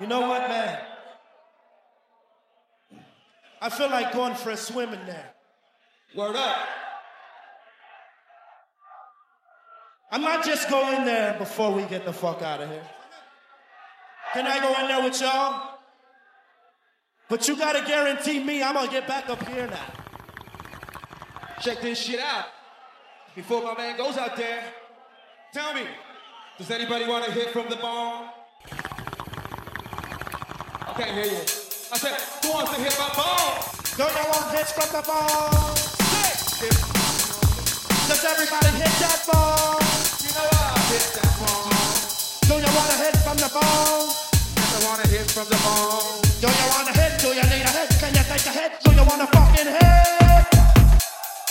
You know what, man? I feel like going for a swim in there. Word up. I might just go in there before we get the fuck out of here. Can I go in there with y'all? But you gotta guarantee me I'm gonna get back up here now. Check this shit out. Before my man goes out there, tell me, does anybody want to hit from the bong? I can't hear you. I said, who wants to hit my bong? Don't you want hits from the bong? Does everybody hit that bong? You know I hit that bong. Do you wanna hit from the bong? Yes, I want to hit from the bong. Do you wanna hit? Do you need a hit? Can you take a hit? Do you wanna fucking hit?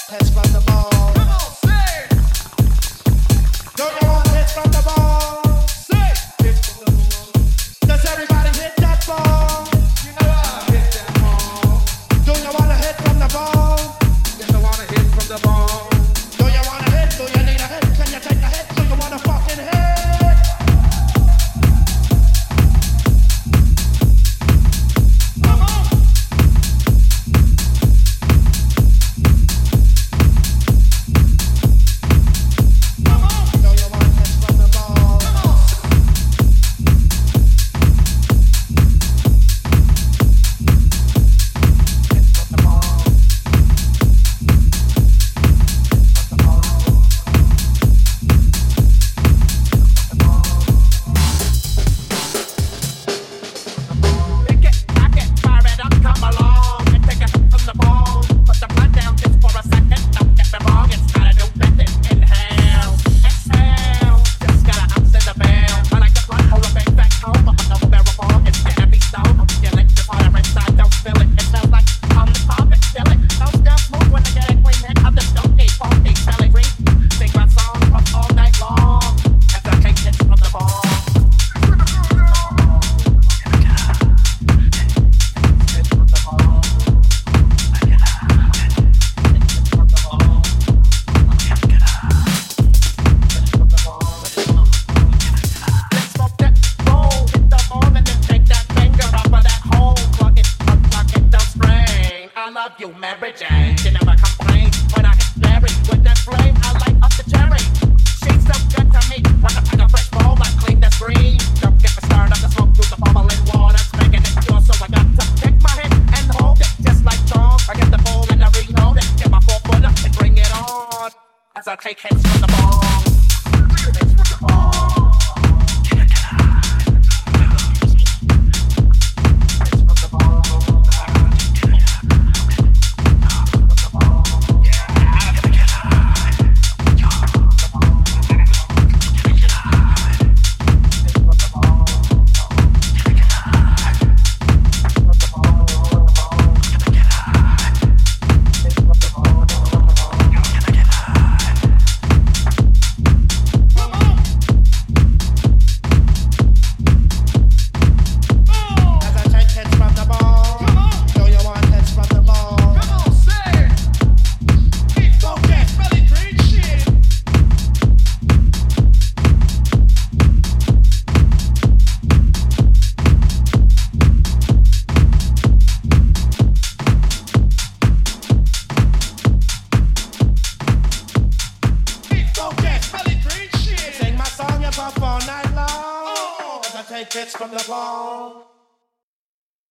Hits from the bong. Come on, say. Do you want hits from the bong? From the bong. Bump all night long. As I take hits from the bong.